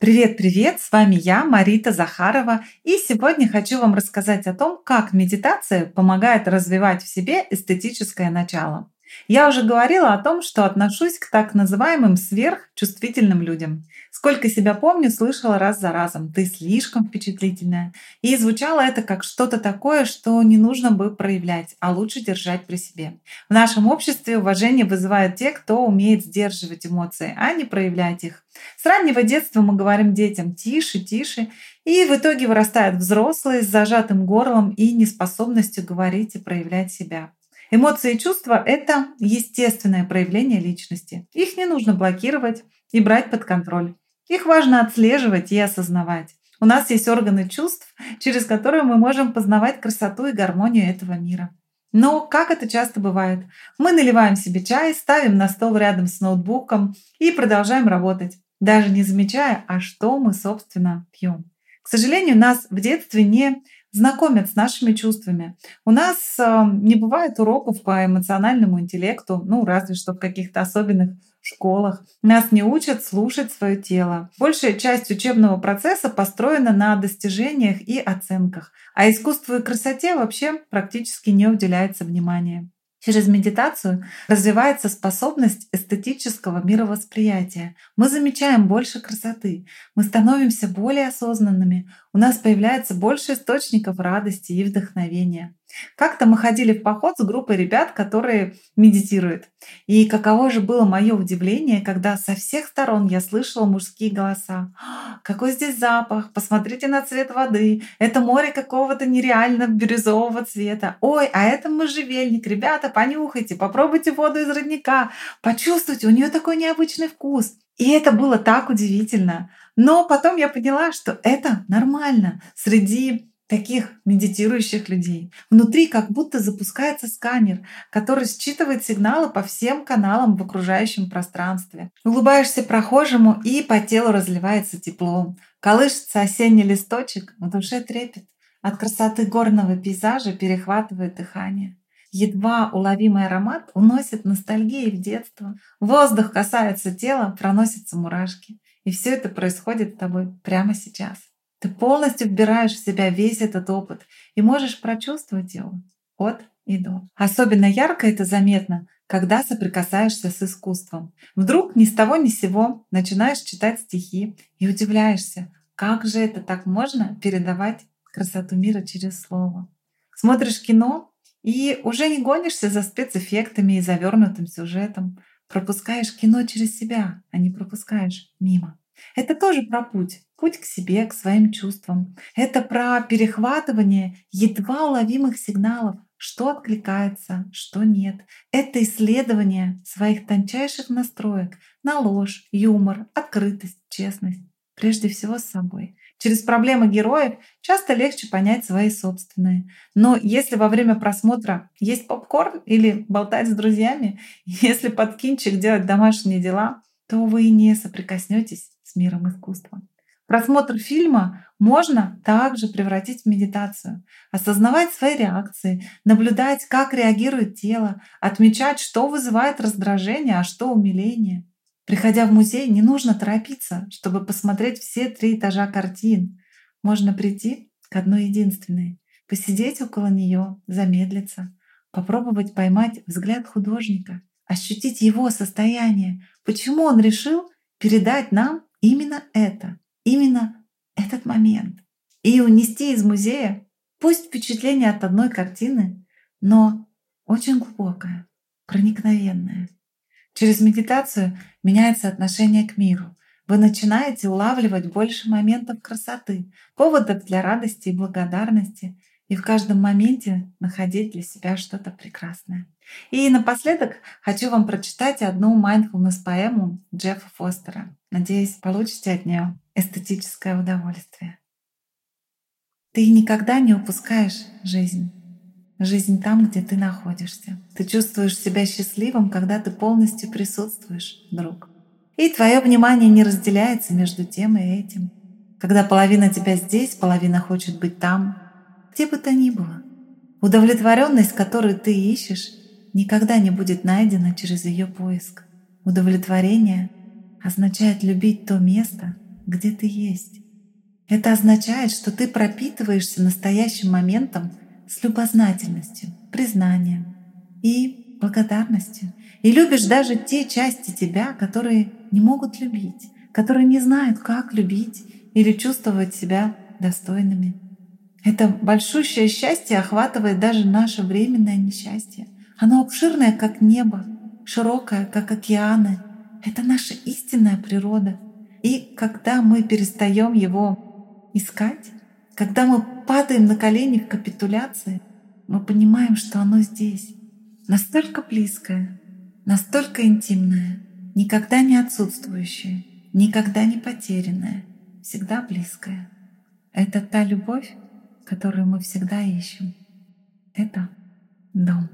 Привет-привет, с вами я, Марита Захарова, и сегодня хочу вам рассказать о том, как медитация помогает развивать в себе эстетическое начало. Я уже говорила о том, что отношусь к так называемым сверхчувствительным людям. Сколько себя помню, слышала раз за разом «ты слишком впечатлительная». И звучало это как что-то такое, что не нужно бы проявлять, а лучше держать при себе. В нашем обществе уважение вызывают те, кто умеет сдерживать эмоции, а не проявлять их. С раннего детства мы говорим детям «тише, тише», и в итоге вырастают взрослые с зажатым горлом и неспособностью говорить и проявлять себя. Эмоции и чувства — это естественное проявление личности. Их не нужно блокировать и брать под контроль. Их важно отслеживать и осознавать. У нас есть органы чувств, через которые мы можем познавать красоту и гармонию этого мира. Но, как это часто бывает, мы наливаем себе чай, ставим на стол рядом с ноутбуком и продолжаем работать, даже не замечая, а что мы, собственно, пьем. К сожалению, нас в детстве не знакомят с нашими чувствами. У нас э, не бывает уроков по эмоциональному интеллекту, ну, разве что в каких-то особенных школах. Нас не учат слушать свое тело. Большая часть учебного процесса построена на достижениях и оценках, а искусству и красоте вообще практически не уделяется внимания. Через медитацию развивается способность эстетического мировосприятия. Мы замечаем больше красоты, мы становимся более осознанными, у нас появляется больше источников радости и вдохновения. Как-то мы ходили в поход с группой ребят, которые медитируют. И каково же было мое удивление, когда со всех сторон я слышала мужские голоса. «А, какой здесь запах! Посмотрите на цвет воды! Это море какого-то нереально бирюзового цвета! Ой, а это можжевельник! Ребята, понюхайте, попробуйте воду из родника, почувствуйте, у нее такой необычный вкус! И это было так удивительно. Но потом я поняла, что это нормально среди таких медитирующих людей. Внутри как будто запускается сканер, который считывает сигналы по всем каналам в окружающем пространстве. Улыбаешься прохожему, и по телу разливается тепло. Колышется осенний листочек, в душе трепет. От красоты горного пейзажа перехватывает дыхание. Едва уловимый аромат уносит ностальгии в детство. Воздух касается тела, проносятся мурашки. И все это происходит с тобой прямо сейчас. Ты полностью вбираешь в себя весь этот опыт и можешь прочувствовать его от и до. Особенно ярко это заметно, когда соприкасаешься с искусством. Вдруг ни с того ни с сего начинаешь читать стихи и удивляешься, как же это так можно передавать красоту мира через слово. Смотришь кино и уже не гонишься за спецэффектами и завернутым сюжетом. Пропускаешь кино через себя, а не пропускаешь мимо. Это тоже про путь. Путь к себе, к своим чувствам. Это про перехватывание едва уловимых сигналов, что откликается, что нет. Это исследование своих тончайших настроек на ложь, юмор, открытость, честность. Прежде всего с собой. Через проблемы героев часто легче понять свои собственные. Но если во время просмотра есть попкорн или болтать с друзьями, если под кинчик делать домашние дела, то вы не соприкоснетесь с миром искусства. Просмотр фильма можно также превратить в медитацию, осознавать свои реакции, наблюдать, как реагирует тело, отмечать, что вызывает раздражение, а что умиление. Приходя в музей, не нужно торопиться, чтобы посмотреть все три этажа картин. Можно прийти к одной единственной, посидеть около нее, замедлиться, попробовать поймать взгляд художника, ощутить его состояние, почему он решил передать нам именно это, именно этот момент. И унести из музея, пусть впечатление от одной картины, но очень глубокое, проникновенное. Через медитацию меняется отношение к миру. Вы начинаете улавливать больше моментов красоты, поводов для радости и благодарности, и в каждом моменте находить для себя что-то прекрасное. И напоследок хочу вам прочитать одну mindfulness поэму Джеффа Фостера. Надеюсь, получите от нее эстетическое удовольствие. Ты никогда не упускаешь жизнь. Жизнь там, где ты находишься. Ты чувствуешь себя счастливым, когда ты полностью присутствуешь, друг. И твое внимание не разделяется между тем и этим. Когда половина тебя здесь, половина хочет быть там, где бы то ни было. Удовлетворенность, которую ты ищешь, никогда не будет найдена через ее поиск. Удовлетворение означает любить то место, где ты есть. Это означает, что ты пропитываешься настоящим моментом с любознательностью, признанием и благодарностью. И любишь даже те части тебя, которые не могут любить, которые не знают, как любить или чувствовать себя достойными. Это большущее счастье охватывает даже наше временное несчастье. Оно обширное, как небо, широкое, как океаны. Это наша истинная природа. И когда мы перестаем его искать, когда мы падаем на колени в капитуляции, мы понимаем, что оно здесь, настолько близкое, настолько интимное, никогда не отсутствующее, никогда не потерянное, всегда близкое. Это та любовь, которую мы всегда ищем. Это дом.